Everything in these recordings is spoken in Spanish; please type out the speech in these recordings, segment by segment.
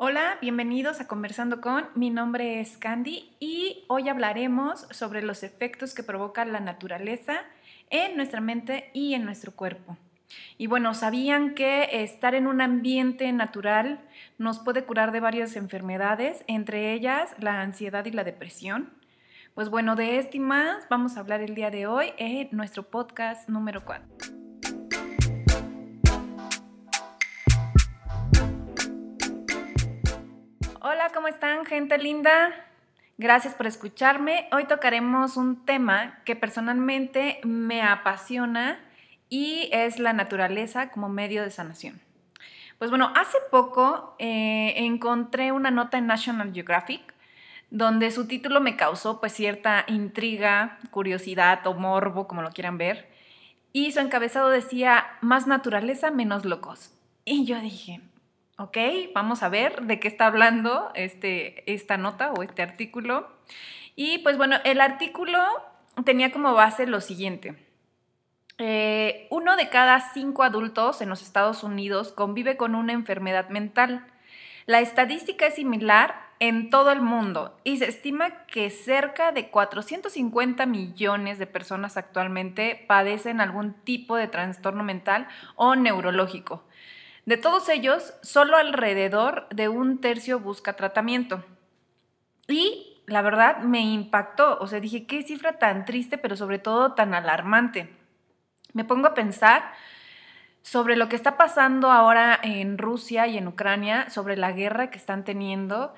Hola, bienvenidos a Conversando con. Mi nombre es Candy y hoy hablaremos sobre los efectos que provoca la naturaleza en nuestra mente y en nuestro cuerpo. Y bueno, ¿sabían que estar en un ambiente natural nos puede curar de varias enfermedades, entre ellas la ansiedad y la depresión? Pues bueno, de esto y más vamos a hablar el día de hoy en nuestro podcast número 4. Hola, ¿cómo están, gente linda? Gracias por escucharme. Hoy tocaremos un tema que personalmente me apasiona y es la naturaleza como medio de sanación. Pues bueno, hace poco eh, encontré una nota en National Geographic donde su título me causó pues cierta intriga, curiosidad o morbo, como lo quieran ver, y su encabezado decía más naturaleza, menos locos. Y yo dije, ¿ok? Vamos a ver de qué está hablando este, esta nota o este artículo. Y pues bueno, el artículo tenía como base lo siguiente. Eh, uno de cada cinco adultos en los Estados Unidos convive con una enfermedad mental. La estadística es similar en todo el mundo y se estima que cerca de 450 millones de personas actualmente padecen algún tipo de trastorno mental o neurológico. De todos ellos, solo alrededor de un tercio busca tratamiento. Y la verdad me impactó, o sea, dije, qué cifra tan triste, pero sobre todo tan alarmante. Me pongo a pensar sobre lo que está pasando ahora en Rusia y en Ucrania, sobre la guerra que están teniendo.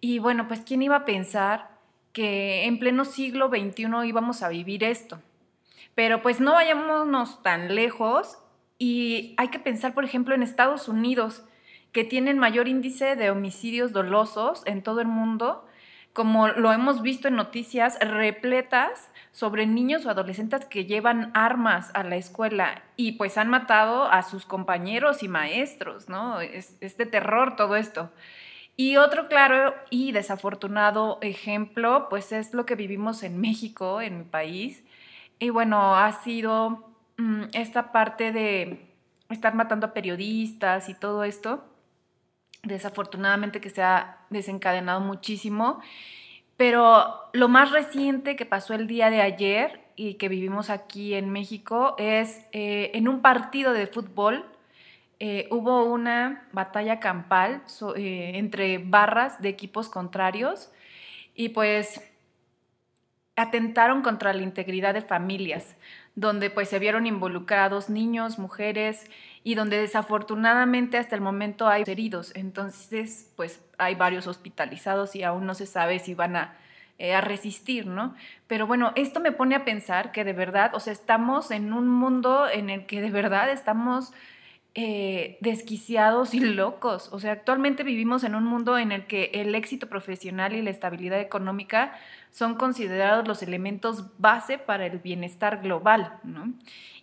Y bueno, pues ¿quién iba a pensar que en pleno siglo XXI íbamos a vivir esto? Pero pues no vayámonos tan lejos y hay que pensar, por ejemplo, en Estados Unidos, que tienen mayor índice de homicidios dolosos en todo el mundo, como lo hemos visto en noticias repletas sobre niños o adolescentes que llevan armas a la escuela y pues han matado a sus compañeros y maestros, ¿no? Es, de terror todo esto. Y otro claro y desafortunado ejemplo, pues es lo que vivimos en México, en mi país. Y bueno, ha sido esta parte de estar matando a periodistas y todo esto, desafortunadamente que se ha desencadenado muchísimo, pero lo más reciente que pasó el día de ayer y que vivimos aquí en México es eh, en un partido de fútbol. Eh, hubo una batalla campal eh, entre barras de equipos contrarios y pues atentaron contra la integridad de familias donde pues se vieron involucrados niños, mujeres y donde desafortunadamente hasta el momento hay heridos. Entonces, pues hay varios hospitalizados y aún no se sabe si van a, eh, resistir, ¿no? Pero bueno, esto me pone a pensar que de verdad, o sea, estamos en un mundo en el que de verdad estamos eh, desquiciados y locos. O sea, actualmente vivimos en un mundo en el que el éxito profesional y la estabilidad económica son considerados los elementos base para el bienestar global, ¿no?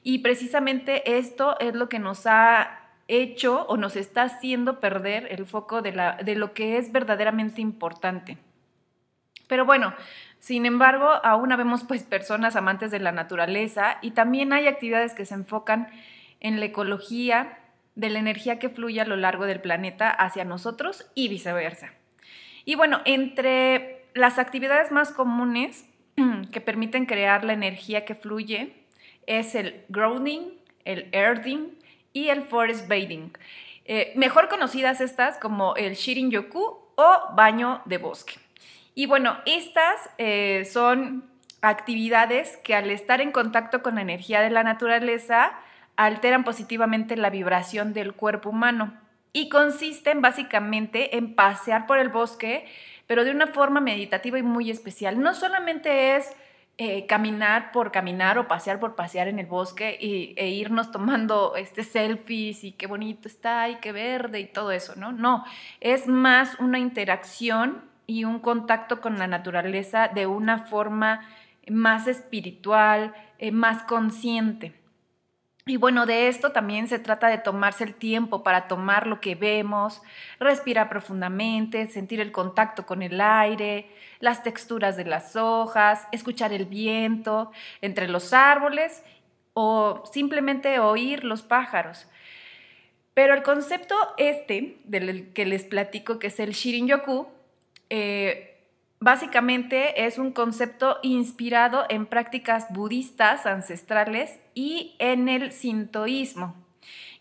Y precisamente esto es lo que nos ha hecho o nos está haciendo perder el foco de, de lo que es verdaderamente importante. Pero bueno, sin embargo, aún vemos pues personas amantes de la naturaleza y también hay actividades que se enfocan en la ecología de la energía que fluye a lo largo del planeta hacia nosotros y viceversa. Y bueno, entre las actividades más comunes que permiten crear la energía que fluye es el grounding, el earthing y el forest bathing. Eh, mejor conocidas estas como el Shirin-yoku o baño de bosque. Y bueno, estas eh, son actividades que al estar en contacto con la energía de la naturaleza alteran positivamente la vibración del cuerpo humano y consisten básicamente en pasear por el bosque, pero de una forma meditativa y muy especial. No solamente es eh, caminar por caminar o pasear por pasear en el bosque y, e irnos tomando este selfies y qué bonito está y qué verde y todo eso, ¿no? No, es más una interacción y un contacto con la naturaleza de una forma más espiritual, eh, más consciente. Y bueno, de esto también se trata de tomarse el tiempo para tomar lo que vemos, respirar profundamente, sentir el contacto con el aire, las texturas de las hojas, escuchar el viento entre los árboles o simplemente oír los pájaros. Pero el concepto este, del que les platico, que es el Shirin-yoku, eh, básicamente es un concepto inspirado en prácticas budistas ancestrales y en el sintoísmo,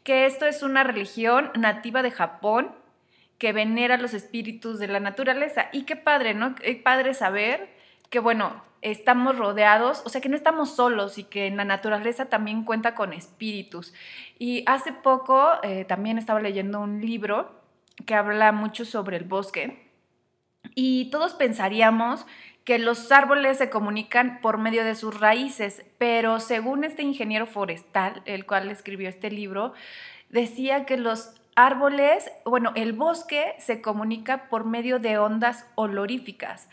que esto es una religión nativa de Japón que venera los espíritus de la naturaleza. Y qué padre, ¿no? Qué padre saber que, bueno, estamos rodeados, o sea, que no estamos solos y que en la naturaleza también cuenta con espíritus. Y hace poco eh, también estaba leyendo un libro que habla mucho sobre el bosque y todos pensaríamos que los árboles se comunican por medio de sus raíces, pero según este ingeniero forestal, el cual escribió este libro, decía que los árboles, bueno, el bosque se comunica por medio de ondas oloríficas.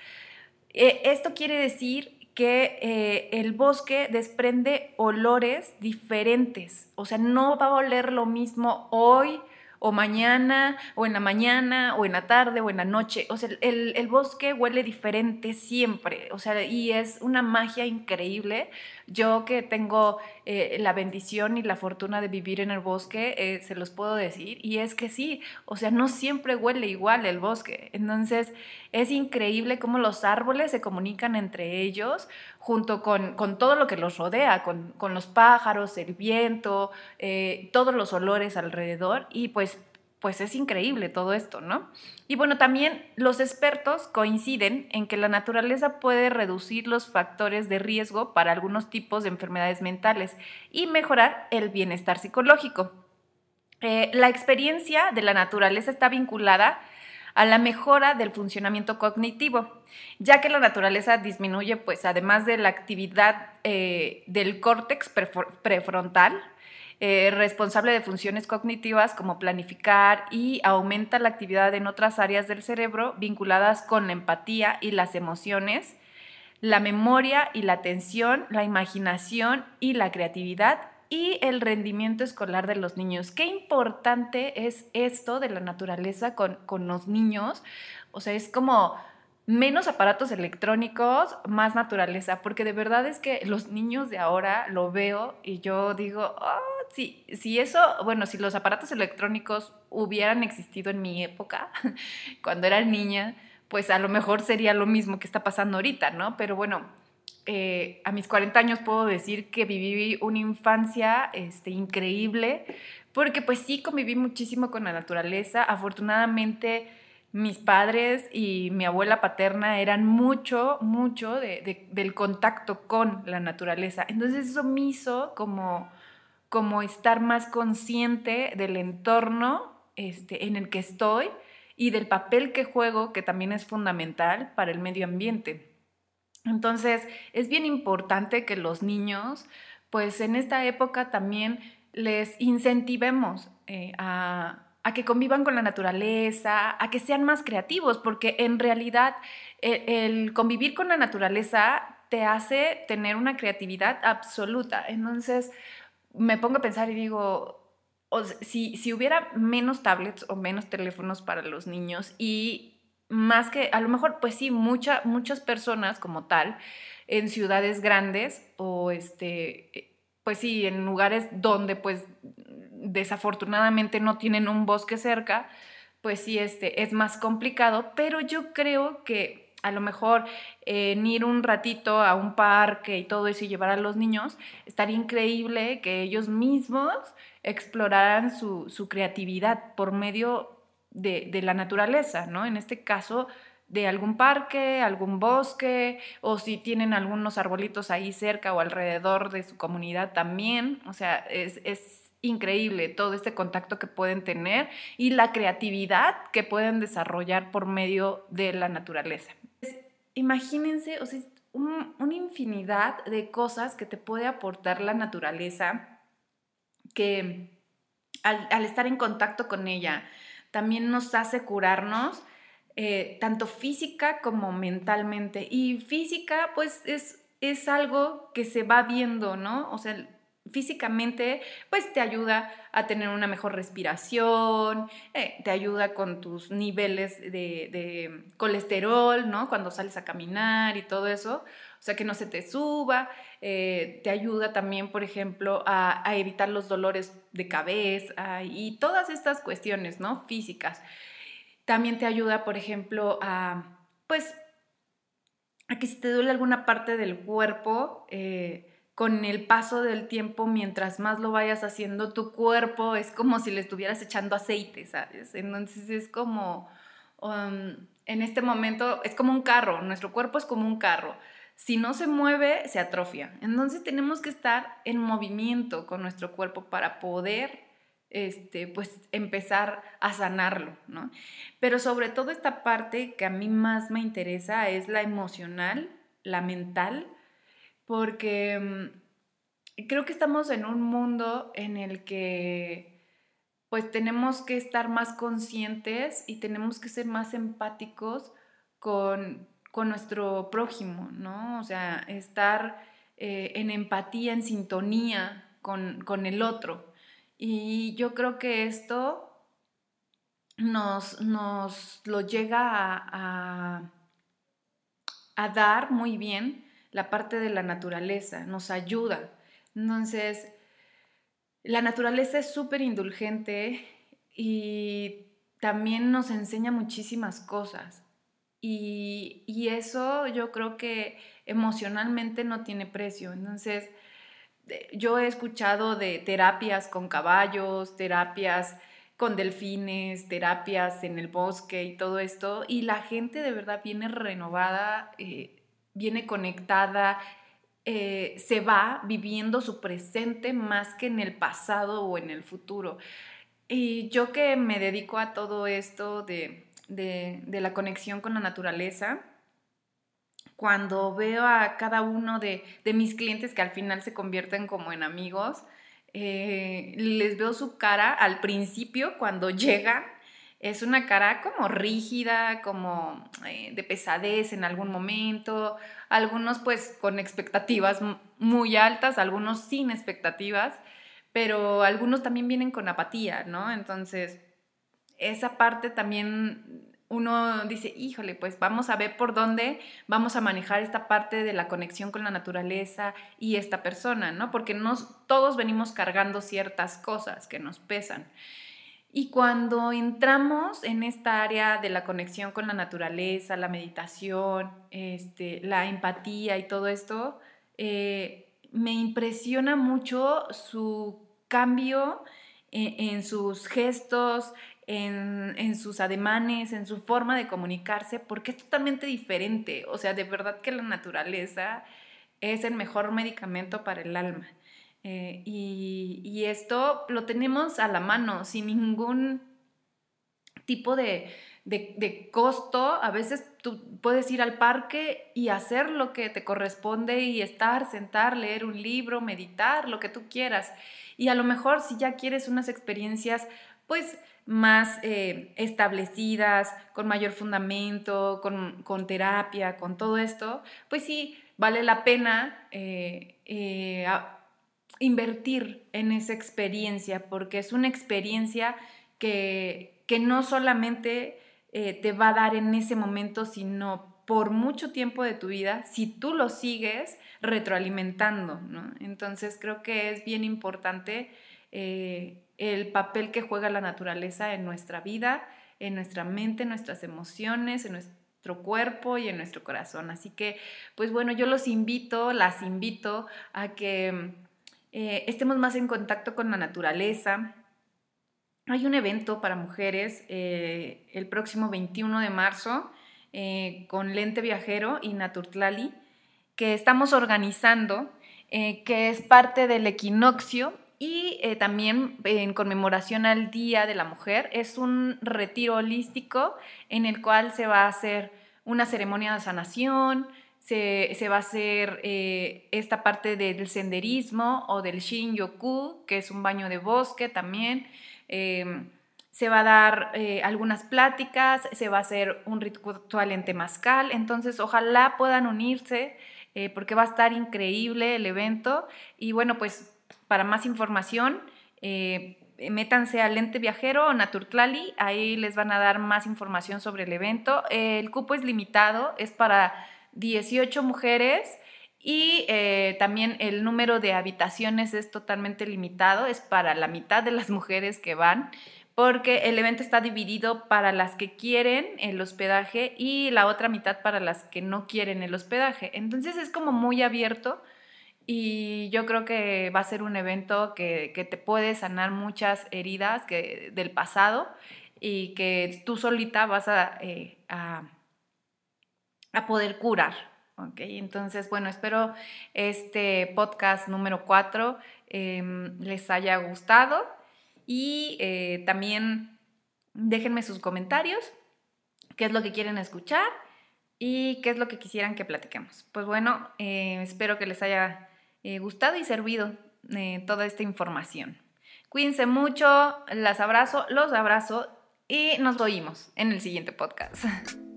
Eh, esto quiere decir que eh, el bosque desprende olores diferentes, o sea, no va a oler lo mismo hoy o mañana, o en la mañana, o en la tarde, o en la noche. O sea, el, bosque huele diferente siempre, o sea, y es una magia increíble. Yo que tengo eh, la bendición y la fortuna de vivir en el bosque, eh, se los puedo decir, y es que sí, o sea, no siempre huele igual el bosque. Entonces, es increíble cómo los árboles se comunican entre ellos, junto con, todo lo que los rodea, con, los pájaros, el viento, eh, todos los olores alrededor, y pues pues es increíble todo esto, ¿no? Y bueno, también los expertos coinciden en que la naturaleza puede reducir los factores de riesgo para algunos tipos de enfermedades mentales y mejorar el bienestar psicológico. Eh, la experiencia de la naturaleza está vinculada a la mejora del funcionamiento cognitivo, ya que la naturaleza disminuye, pues además de la actividad eh, del córtex prefrontal, eh, responsable de funciones cognitivas como planificar y aumenta la actividad en otras áreas del cerebro vinculadas con la empatía y las emociones, la memoria y la atención, la imaginación y la creatividad y el rendimiento escolar de los niños. Qué importante es esto de la naturaleza con, con los niños. O sea, es como menos aparatos electrónicos, más naturaleza, porque de verdad es que los niños de ahora lo veo y yo digo, oh, sí, si eso, bueno, si los aparatos electrónicos hubieran existido en mi época, cuando era niña, pues a lo mejor sería lo mismo que está pasando ahorita, ¿no? Pero bueno, eh, a mis 40 años puedo decir que viví una infancia este, increíble, porque pues sí conviví muchísimo con la naturaleza, afortunadamente mis padres y mi abuela paterna eran mucho, mucho del contacto con la naturaleza. Entonces eso me hizo como, como estar más consciente del entorno este, en el que estoy y del papel que juego, que también es fundamental para el medio ambiente. Entonces es bien importante que los niños, pues en esta época también les incentivemos eh, a que convivan con la naturaleza, a que sean más creativos, porque en realidad e, el, convivir con la naturaleza te hace tener una creatividad absoluta. Entonces me pongo a pensar y digo, si, si hubiera menos tablets o menos teléfonos para los niños y más que, a lo mejor, pues sí, muchas personas como tal, en ciudades grandes o este, pues sí, en lugares donde pues desafortunadamente no tienen un bosque cerca, pues sí, este, es más complicado, pero yo creo que a lo mejor en ir un ratito a un parque y todo eso y llevar a los niños, estaría increíble que ellos mismos exploraran su, creatividad por medio de, de, la naturaleza, ¿no? En este caso, de algún parque, algún bosque, o si tienen algunos arbolitos ahí cerca o alrededor de su comunidad también. O sea, es, es increíble todo este contacto que pueden tener y la creatividad que pueden desarrollar por medio de la naturaleza. Imagínense, o sea, una infinidad de cosas que te puede aportar la naturaleza que al, estar en contacto con ella también nos hace curarnos eh, tanto física como mentalmente. Y física, pues es, es algo que se va viendo, ¿no? O sea, físicamente, pues te ayuda a tener una mejor respiración, eh, te ayuda con tus niveles de, de, colesterol, ¿no? Cuando sales a caminar y todo eso. O sea, que no se te suba, eh, te ayuda también, por ejemplo, a, evitar los dolores de cabeza y todas estas cuestiones, ¿no? Físicas. También te ayuda, por ejemplo, a, pues, a que si te duele alguna parte del cuerpo, eh, con el paso del tiempo, mientras más lo vayas haciendo, tu cuerpo es como si le estuvieras echando aceite, ¿sabes? Entonces es como, um, en este momento, es como un carro, nuestro cuerpo es como un carro. Si no se mueve, se atrofia. Entonces tenemos que estar en movimiento con nuestro cuerpo para poder este, pues empezar a sanarlo, ¿no? Pero sobre todo esta parte que a mí más me interesa es la emocional, la mental, porque mm, creo que estamos en un mundo en el que pues tenemos que estar más conscientes y tenemos que ser más empáticos con, nuestro prójimo, ¿no? O sea, estar eh, en empatía, en sintonía con, el otro. Y yo creo que esto nos, nos lo llega a, a dar muy bien la parte de la naturaleza, nos ayuda. Entonces, la naturaleza es súper indulgente y también nos enseña muchísimas cosas. Y, eso yo creo que emocionalmente no tiene precio. Entonces, yo he escuchado de terapias con caballos, terapias con delfines, terapias en el bosque y todo esto, y la gente de verdad viene renovada. Eh, viene conectada, eh, se va viviendo su presente más que en el pasado o en el futuro. Y yo que me dedico a todo esto de, la conexión con la naturaleza, cuando veo a cada uno de, mis clientes que al final se convierten como en amigos, eh, les veo su cara al principio cuando llegan es una cara como rígida, como eh, de pesadez en algún momento, algunos pues con expectativas muy altas, algunos sin expectativas, pero algunos también vienen con apatía, ¿no? Entonces, esa parte también uno dice, híjole, pues vamos a ver por dónde vamos a manejar esta parte de la conexión con la naturaleza y esta persona, ¿no? Porque todos venimos cargando ciertas cosas que nos pesan. Y cuando entramos en esta área de la conexión con la naturaleza, la meditación, este, la empatía y todo esto, eh, me impresiona mucho su cambio en, sus gestos, en, en, sus ademanes, en su forma de comunicarse, porque es totalmente diferente. O sea, de verdad que la naturaleza es el mejor medicamento para el alma. Eh, y, esto lo tenemos a la mano, sin ningún tipo de, costo. A veces tú puedes ir al parque y hacer lo que te corresponde y estar, sentar, leer un libro, meditar, lo que tú quieras. Y a lo mejor si ya quieres unas experiencias, pues más eh, establecidas, con mayor fundamento, con, terapia, con todo esto, pues sí, vale la pena eh, invertir en esa experiencia, porque es una experiencia que, que no solamente eh, te va a dar en ese momento, sino por mucho tiempo de tu vida, si tú lo sigues retroalimentando. Entonces creo que es bien importante eh, el papel que juega la naturaleza en nuestra vida, en nuestra mente, en nuestras emociones, en nuestro cuerpo y en nuestro corazón. Así que, pues bueno, yo los invito, las invito a que eh, estemos más en contacto con la naturaleza. Hay un evento para mujeres eh, el próximo 21 de marzo eh, con Lente Viajero y Naturtlali que estamos organizando, que es parte del equinoccio y también en conmemoración al Día de la Mujer. Es un retiro holístico en el cual se va a hacer una ceremonia de sanación, se, va a hacer eh, esta parte del senderismo o del Shin-Yoku, que es un baño de bosque también. Em, se va a dar eh, algunas pláticas, se va a hacer un ritual en temazcal, entonces ojalá puedan unirse eh, porque va a estar increíble el evento y bueno, pues para más información métanse al Lente Viajero o Naturtlali, ahí les van a dar más información sobre el evento. El cupo es limitado, es para 18 mujeres Y eh, también el número de habitaciones es totalmente limitado, es para la mitad de las mujeres que van, porque el evento está dividido para las que quieren el hospedaje y la otra mitad para las que no quieren el hospedaje. Entonces es como muy abierto y yo creo que va a ser un evento que, te puede sanar muchas heridas que, del pasado y que tú solita vas a, eh, a, poder curar. ¿okay? Entonces, bueno, espero este podcast número 4 em, les haya gustado y eh, también déjenme sus comentarios, qué es lo que quieren escuchar y qué es lo que quisieran que platiquemos. Pues bueno, eh, espero que les haya eh, gustado y servido toda esta información. Cuídense mucho, las abrazo, los abrazo y nos oímos en el siguiente podcast.